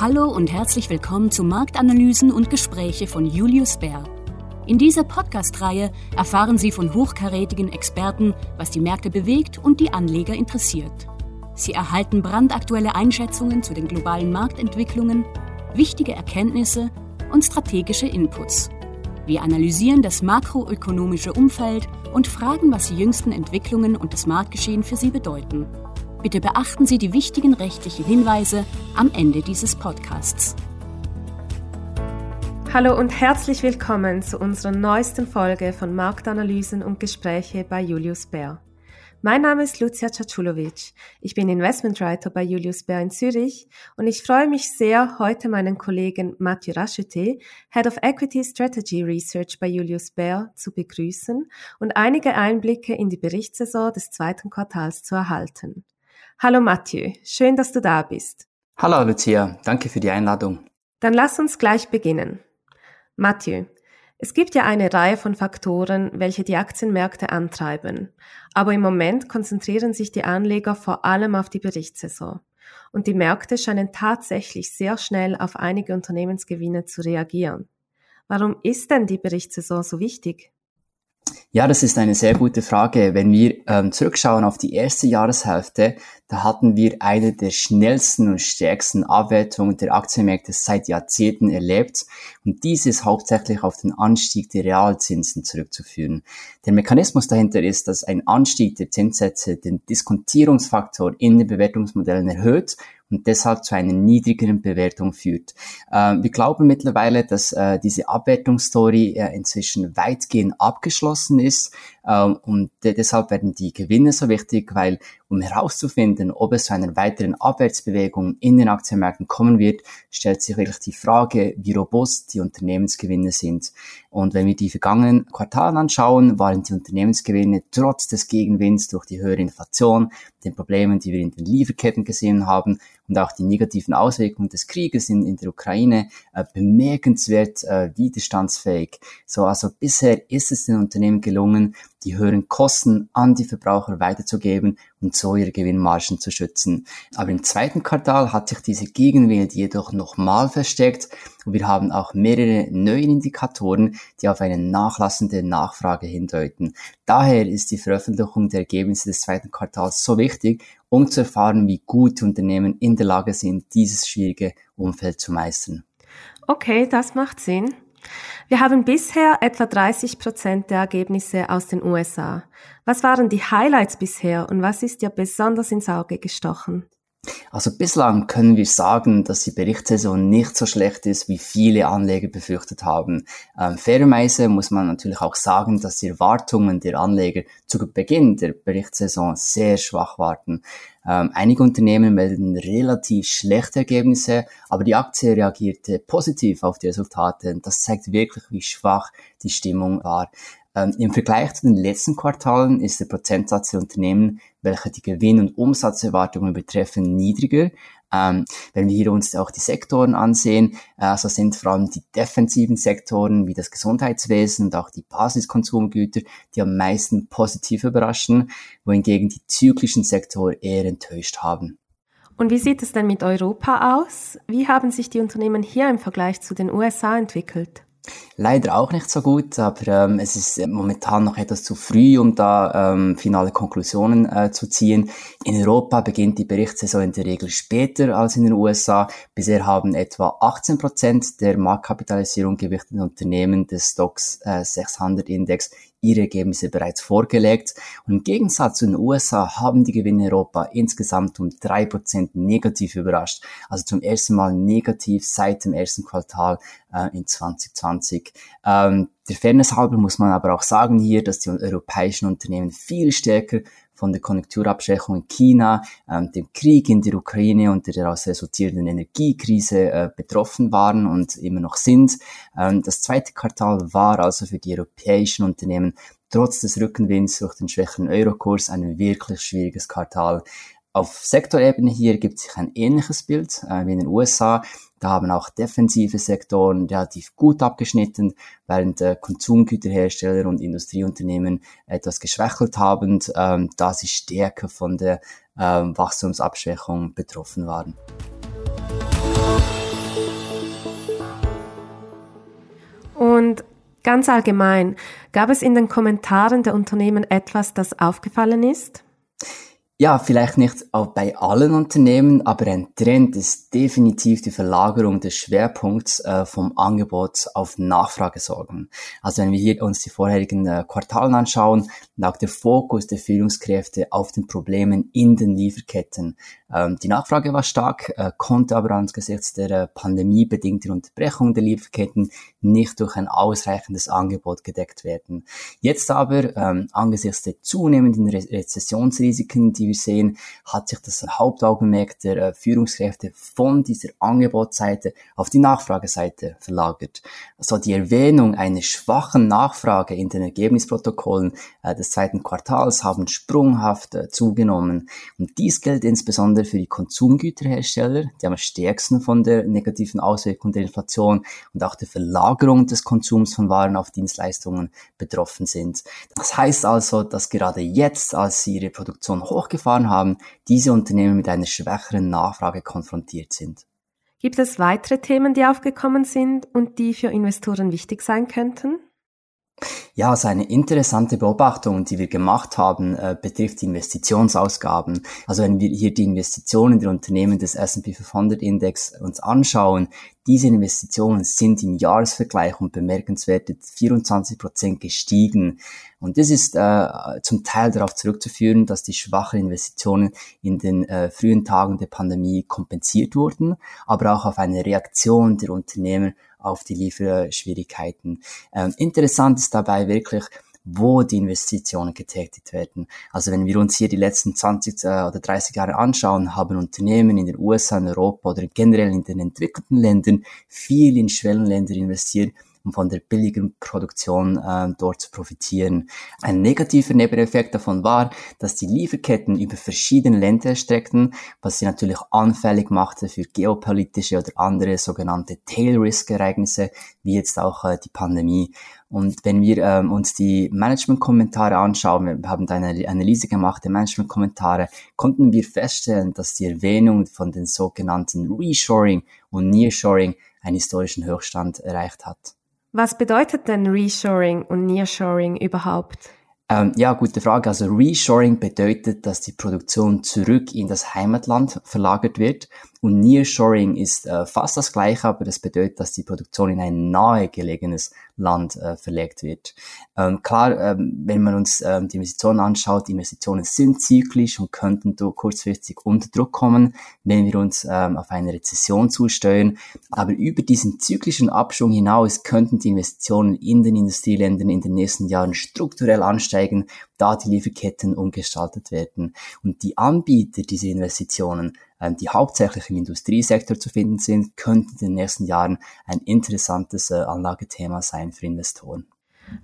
Hallo und herzlich willkommen zu Marktanalysen und Gespräche von Julius Bär. In dieser Podcast-Reihe erfahren Sie von hochkarätigen Experten, was die Märkte bewegt und die Anleger interessiert. Sie erhalten brandaktuelle Einschätzungen zu den globalen Marktentwicklungen, wichtige Erkenntnisse und strategische Inputs. Wir analysieren das makroökonomische Umfeld und fragen, was die jüngsten Entwicklungen und das Marktgeschehen für Sie bedeuten. Bitte beachten Sie die wichtigen rechtlichen Hinweise am Ende dieses Podcasts. Hallo und herzlich willkommen zu unserer neuesten Folge von Marktanalysen und Gespräche bei Julius Bär. Mein Name ist Lucia Caculovic. Ich bin Investmentwriter bei Julius Bär in Zürich und ich freue mich sehr, heute meinen Kollegen Mathieu Rachete, Head of Equity Strategy Research bei Julius Bär, zu begrüßen und einige Einblicke in die Berichtssaison des zweiten Quartals zu erhalten. Hallo Mathieu, schön, dass du da bist. Hallo Lucia, danke für die Einladung. Dann lass uns gleich beginnen. Mathieu, es gibt ja eine Reihe von Faktoren, welche die Aktienmärkte antreiben. Aber im Moment konzentrieren sich die Anleger vor allem auf die Berichtssaison. Und die Märkte scheinen tatsächlich sehr schnell auf einige Unternehmensgewinne zu reagieren. Warum ist denn die Berichtssaison so wichtig? Ja, das ist eine sehr gute Frage. Wenn wir ähm, zurückschauen auf die erste Jahreshälfte, da hatten wir eine der schnellsten und stärksten Abwertungen der Aktienmärkte seit Jahrzehnten erlebt. Und dies ist hauptsächlich auf den Anstieg der Realzinsen zurückzuführen. Der Mechanismus dahinter ist, dass ein Anstieg der Zinssätze den Diskontierungsfaktor in den Bewertungsmodellen erhöht und deshalb zu einer niedrigeren Bewertung führt. Äh, wir glauben mittlerweile, dass äh, diese Abwertungsstory äh, inzwischen weitgehend abgeschlossen ist ähm, und deshalb werden die Gewinne so wichtig, weil um herauszufinden, ob es zu einer weiteren Abwärtsbewegung in den Aktienmärkten kommen wird, stellt sich wirklich die Frage, wie robust die Unternehmensgewinne sind. Und wenn wir die vergangenen Quartale anschauen, waren die Unternehmensgewinne trotz des Gegenwinds durch die höhere Inflation, den Problemen, die wir in den Lieferketten gesehen haben und auch die negativen Auswirkungen des Krieges in, in der Ukraine äh, bemerkenswert äh, widerstandsfähig. So, also bisher ist es den Unternehmen gelungen, die höheren Kosten an die Verbraucher weiterzugeben und so ihre Gewinnmargen zu schützen. Aber im zweiten Quartal hat sich diese Gegenwind jedoch nochmal verstärkt und wir haben auch mehrere neue Indikatoren, die auf eine nachlassende Nachfrage hindeuten. Daher ist die Veröffentlichung der Ergebnisse des zweiten Quartals so wichtig, um zu erfahren, wie gut Unternehmen in der Lage sind, dieses schwierige Umfeld zu meistern. Okay, das macht Sinn. Wir haben bisher etwa 30 Prozent der Ergebnisse aus den USA. Was waren die Highlights bisher und was ist dir besonders ins Auge gestochen? Also bislang können wir sagen, dass die Berichtssaison nicht so schlecht ist, wie viele Anleger befürchtet haben. Ähm, fairerweise muss man natürlich auch sagen, dass die Erwartungen der Anleger zu Beginn der Berichtssaison sehr schwach waren. Ähm, einige Unternehmen melden relativ schlechte Ergebnisse, aber die Aktie reagierte positiv auf die Resultate. Das zeigt wirklich, wie schwach die Stimmung war. Ähm, Im Vergleich zu den letzten Quartalen ist der Prozentsatz der Unternehmen, welche die Gewinn- und Umsatzerwartungen betreffen, niedriger. Ähm, wenn wir hier uns auch die Sektoren ansehen, äh, so sind vor allem die defensiven Sektoren wie das Gesundheitswesen und auch die Basiskonsumgüter, die am meisten positiv überraschen, wohingegen die zyklischen Sektoren eher enttäuscht haben. Und wie sieht es denn mit Europa aus? Wie haben sich die Unternehmen hier im Vergleich zu den USA entwickelt? Leider auch nicht so gut, aber ähm, es ist momentan noch etwas zu früh, um da ähm, finale Konklusionen äh, zu ziehen. In Europa beginnt die Berichtssaison in der Regel später als in den USA. Bisher haben etwa 18 Prozent der Marktkapitalisierung gewichteten Unternehmen des Stocks äh, 600 Index ihre Ergebnisse bereits vorgelegt. Und im Gegensatz zu den USA haben die Gewinne in Europa insgesamt um drei Prozent negativ überrascht. Also zum ersten Mal negativ seit dem ersten Quartal äh, in 2020. Ähm, der Fairness halber muss man aber auch sagen hier, dass die europäischen Unternehmen viel stärker von der Konjunkturabschwächung in China, ähm, dem Krieg in der Ukraine und der daraus resultierenden Energiekrise äh, betroffen waren und immer noch sind. Ähm, das zweite Quartal war also für die europäischen Unternehmen trotz des Rückenwinds durch den schwächeren Eurokurs ein wirklich schwieriges Quartal. Auf Sektorebene hier gibt sich ein ähnliches Bild äh, wie in den USA. Da haben auch defensive Sektoren relativ gut abgeschnitten, während äh, Konsumgüterhersteller und Industrieunternehmen etwas geschwächelt haben, ähm, da sie stärker von der ähm, Wachstumsabschwächung betroffen waren. Und ganz allgemein, gab es in den Kommentaren der Unternehmen etwas, das aufgefallen ist? Ja, vielleicht nicht auch bei allen Unternehmen, aber ein Trend ist definitiv die Verlagerung des Schwerpunkts äh, vom Angebot auf Nachfragesorgen. Also wenn wir hier uns die vorherigen äh, Quartalen anschauen, lag der Fokus der Führungskräfte auf den Problemen in den Lieferketten. Ähm, die Nachfrage war stark, äh, konnte aber angesichts der äh, pandemiebedingten Unterbrechung der Lieferketten nicht durch ein ausreichendes Angebot gedeckt werden. Jetzt aber, ähm, angesichts der zunehmenden Re Rezessionsrisiken, die wir sehen, hat sich das Hauptaugenmerk der äh, Führungskräfte von dieser Angebotsseite auf die Nachfrageseite verlagert. Also die Erwähnung einer schwachen Nachfrage in den Ergebnisprotokollen des zweiten Quartals haben sprunghaft zugenommen. Und dies gilt insbesondere insbesondere für die Konsumgüterhersteller, die am stärksten von der negativen Auswirkung der Inflation und auch der Verlagerung des Konsums von Waren auf Dienstleistungen betroffen sind. Das heißt also, dass gerade jetzt, als sie ihre Produktion hochgefahren haben, diese Unternehmen mit einer schwächeren Nachfrage konfrontiert sind. Gibt es weitere Themen, die aufgekommen sind und die für Investoren wichtig sein könnten? Ja, also eine interessante Beobachtung, die wir gemacht haben, äh, betrifft die Investitionsausgaben. Also wenn wir hier die Investitionen der Unternehmen des S&P 500 Index uns anschauen, diese Investitionen sind im Jahresvergleich um bemerkenswerte 24 Prozent gestiegen. Und das ist äh, zum Teil darauf zurückzuführen, dass die schwachen Investitionen in den äh, frühen Tagen der Pandemie kompensiert wurden, aber auch auf eine Reaktion der Unternehmen auf die Lieferschwierigkeiten. Ähm, interessant ist dabei wirklich, wo die Investitionen getätigt werden. Also wenn wir uns hier die letzten 20 äh, oder 30 Jahre anschauen, haben Unternehmen in den USA, in Europa oder generell in den entwickelten Ländern viel in Schwellenländer investiert, um von der billigen Produktion äh, dort zu profitieren. Ein negativer Nebeneffekt davon war, dass die Lieferketten über verschiedene Länder streckten, was sie natürlich anfällig machte für geopolitische oder andere sogenannte Tail-Risk-Ereignisse, wie jetzt auch äh, die Pandemie. Und wenn wir ähm, uns die Management-Kommentare anschauen, wir haben da eine Analyse gemacht der Management-Kommentare, konnten wir feststellen, dass die Erwähnung von den sogenannten Reshoring und Nearshoring einen historischen Höchststand erreicht hat. Was bedeutet denn Reshoring und Nearshoring überhaupt? Ähm, ja, gute Frage. Also Reshoring bedeutet, dass die Produktion zurück in das Heimatland verlagert wird und Nearshoring ist äh, fast das gleiche, aber das bedeutet, dass die Produktion in ein nahegelegenes Land äh, verlegt wird. Ähm, klar, ähm, wenn man uns ähm, die Investitionen anschaut, die Investitionen sind zyklisch und könnten kurzfristig unter Druck kommen, wenn wir uns ähm, auf eine Rezession zusteuern. Aber über diesen zyklischen Abschwung hinaus könnten die Investitionen in den Industrieländern in den nächsten Jahren strukturell ansteigen, da die Lieferketten umgestaltet werden. Und die Anbieter dieser Investitionen die hauptsächlich im Industriesektor zu finden sind, könnte in den nächsten Jahren ein interessantes äh, Anlagethema sein für Investoren.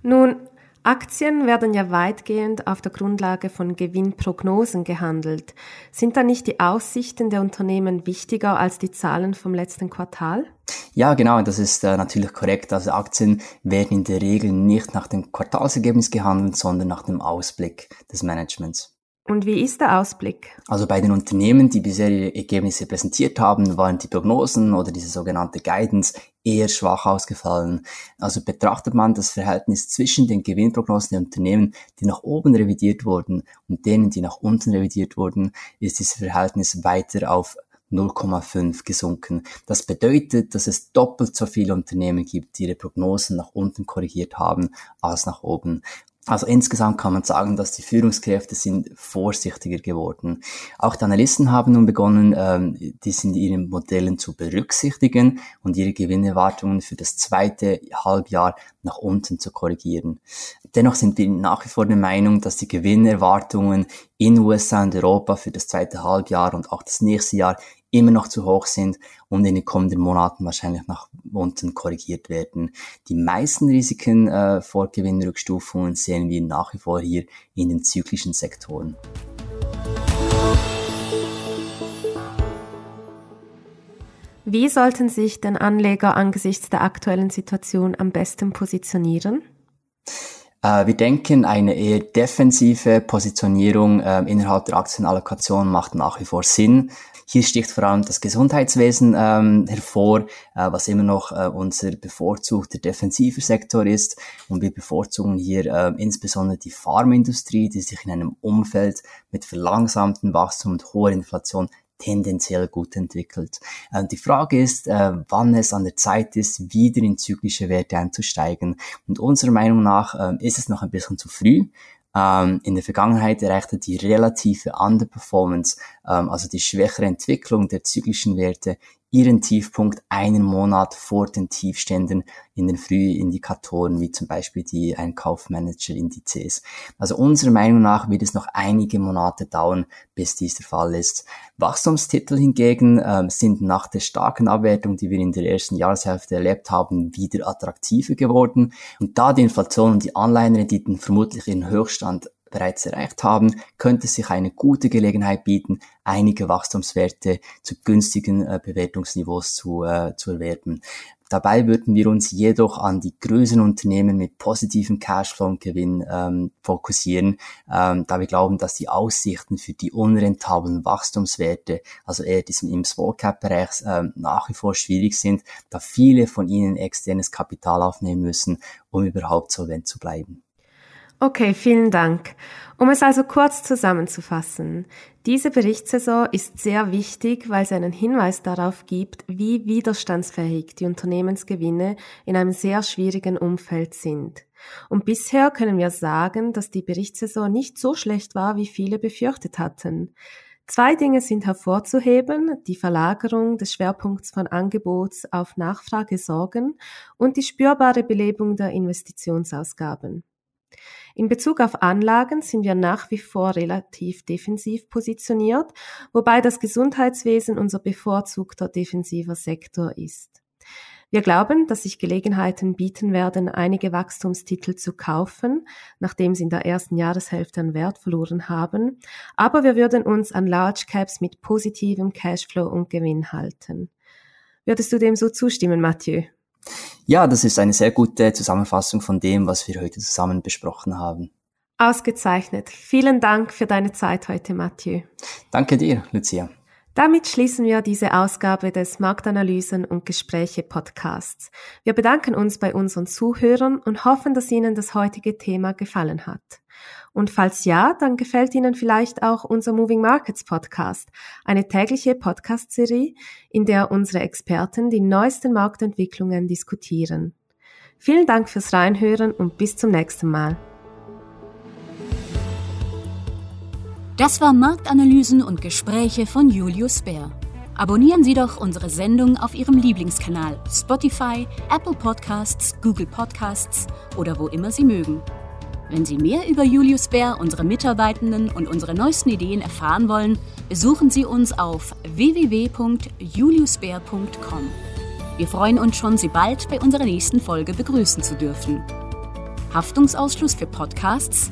Nun, Aktien werden ja weitgehend auf der Grundlage von Gewinnprognosen gehandelt. Sind da nicht die Aussichten der Unternehmen wichtiger als die Zahlen vom letzten Quartal? Ja, genau, das ist äh, natürlich korrekt. Also Aktien werden in der Regel nicht nach dem Quartalsergebnis gehandelt, sondern nach dem Ausblick des Managements. Und wie ist der Ausblick? Also bei den Unternehmen, die bisher ihre Ergebnisse präsentiert haben, waren die Prognosen oder diese sogenannte Guidance eher schwach ausgefallen. Also betrachtet man das Verhältnis zwischen den Gewinnprognosen der Unternehmen, die nach oben revidiert wurden und denen, die nach unten revidiert wurden, ist dieses Verhältnis weiter auf 0,5 gesunken. Das bedeutet, dass es doppelt so viele Unternehmen gibt, die ihre Prognosen nach unten korrigiert haben als nach oben. Also insgesamt kann man sagen, dass die Führungskräfte sind vorsichtiger geworden. Auch die Analysten haben nun begonnen, ähm, dies in ihren Modellen zu berücksichtigen und ihre Gewinnerwartungen für das zweite Halbjahr nach unten zu korrigieren. Dennoch sind wir nach wie vor der Meinung, dass die Gewinnerwartungen in USA und Europa für das zweite Halbjahr und auch das nächste Jahr immer noch zu hoch sind und in den kommenden Monaten wahrscheinlich nach unten korrigiert werden. Die meisten Risiken äh, vor Gewinnrückstufungen sehen wir nach wie vor hier in den zyklischen Sektoren. Wie sollten sich denn Anleger angesichts der aktuellen Situation am besten positionieren? Äh, wir denken, eine eher defensive Positionierung äh, innerhalb der Aktienallokation macht nach wie vor Sinn. Hier sticht vor allem das Gesundheitswesen ähm, hervor, äh, was immer noch äh, unser bevorzugter defensiver Sektor ist. Und wir bevorzugen hier äh, insbesondere die Pharmaindustrie, die sich in einem Umfeld mit verlangsamtem Wachstum und hoher Inflation tendenziell gut entwickelt. Äh, die Frage ist, äh, wann es an der Zeit ist, wieder in zyklische Werte einzusteigen. Und unserer Meinung nach äh, ist es noch ein bisschen zu früh. Ähm, in der Vergangenheit erreichte die relative Underperformance, ähm, also die schwächere Entwicklung der zyklischen Werte, ihren Tiefpunkt einen Monat vor den Tiefständen in den Frühindikatoren, wie zum Beispiel die Einkaufmanager-Indizes. Also unserer Meinung nach wird es noch einige Monate dauern, bis dies der Fall ist. Wachstumstitel hingegen ähm, sind nach der starken Abwertung, die wir in der ersten Jahreshälfte erlebt haben, wieder attraktiver geworden. Und da die Inflation und die Anleihenrenditen vermutlich ihren Höchststand bereits erreicht haben, könnte sich eine gute Gelegenheit bieten, einige Wachstumswerte zu günstigen äh, Bewertungsniveaus zu, äh, zu erwerben. Dabei würden wir uns jedoch an die größeren Unternehmen mit positivem Cashflow und Gewinn ähm, fokussieren, ähm, da wir glauben, dass die Aussichten für die unrentablen Wachstumswerte, also eher diesem im Small Cap Bereich, ähm, nach wie vor schwierig sind, da viele von ihnen externes Kapital aufnehmen müssen, um überhaupt solvent zu bleiben. Okay, vielen Dank. Um es also kurz zusammenzufassen. Diese Berichtssaison ist sehr wichtig, weil sie einen Hinweis darauf gibt, wie widerstandsfähig die Unternehmensgewinne in einem sehr schwierigen Umfeld sind. Und bisher können wir sagen, dass die Berichtssaison nicht so schlecht war, wie viele befürchtet hatten. Zwei Dinge sind hervorzuheben, die Verlagerung des Schwerpunkts von Angebots auf Nachfragesorgen und die spürbare Belebung der Investitionsausgaben. In Bezug auf Anlagen sind wir nach wie vor relativ defensiv positioniert, wobei das Gesundheitswesen unser bevorzugter defensiver Sektor ist. Wir glauben, dass sich Gelegenheiten bieten werden, einige Wachstumstitel zu kaufen, nachdem sie in der ersten Jahreshälfte an Wert verloren haben, aber wir würden uns an Large Caps mit positivem Cashflow und Gewinn halten. Würdest du dem so zustimmen, Mathieu? Ja, das ist eine sehr gute Zusammenfassung von dem, was wir heute zusammen besprochen haben. Ausgezeichnet. Vielen Dank für deine Zeit heute, Mathieu. Danke dir, Lucia. Damit schließen wir diese Ausgabe des Marktanalysen und Gespräche Podcasts. Wir bedanken uns bei unseren Zuhörern und hoffen, dass Ihnen das heutige Thema gefallen hat. Und falls ja, dann gefällt Ihnen vielleicht auch unser Moving Markets Podcast, eine tägliche Podcast-Serie, in der unsere Experten die neuesten Marktentwicklungen diskutieren. Vielen Dank fürs Reinhören und bis zum nächsten Mal. Das war Marktanalysen und Gespräche von Julius Bär. Abonnieren Sie doch unsere Sendung auf Ihrem Lieblingskanal Spotify, Apple Podcasts, Google Podcasts oder wo immer Sie mögen. Wenn Sie mehr über Julius Bär, unsere Mitarbeitenden und unsere neuesten Ideen erfahren wollen, besuchen Sie uns auf www.juliusbär.com. Wir freuen uns schon, Sie bald bei unserer nächsten Folge begrüßen zu dürfen. Haftungsausschluss für Podcasts.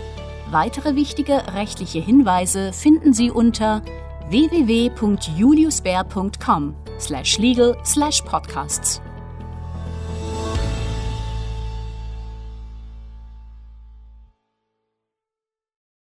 Weitere wichtige rechtliche Hinweise finden Sie unter www.juliusbär.com/legal/podcasts.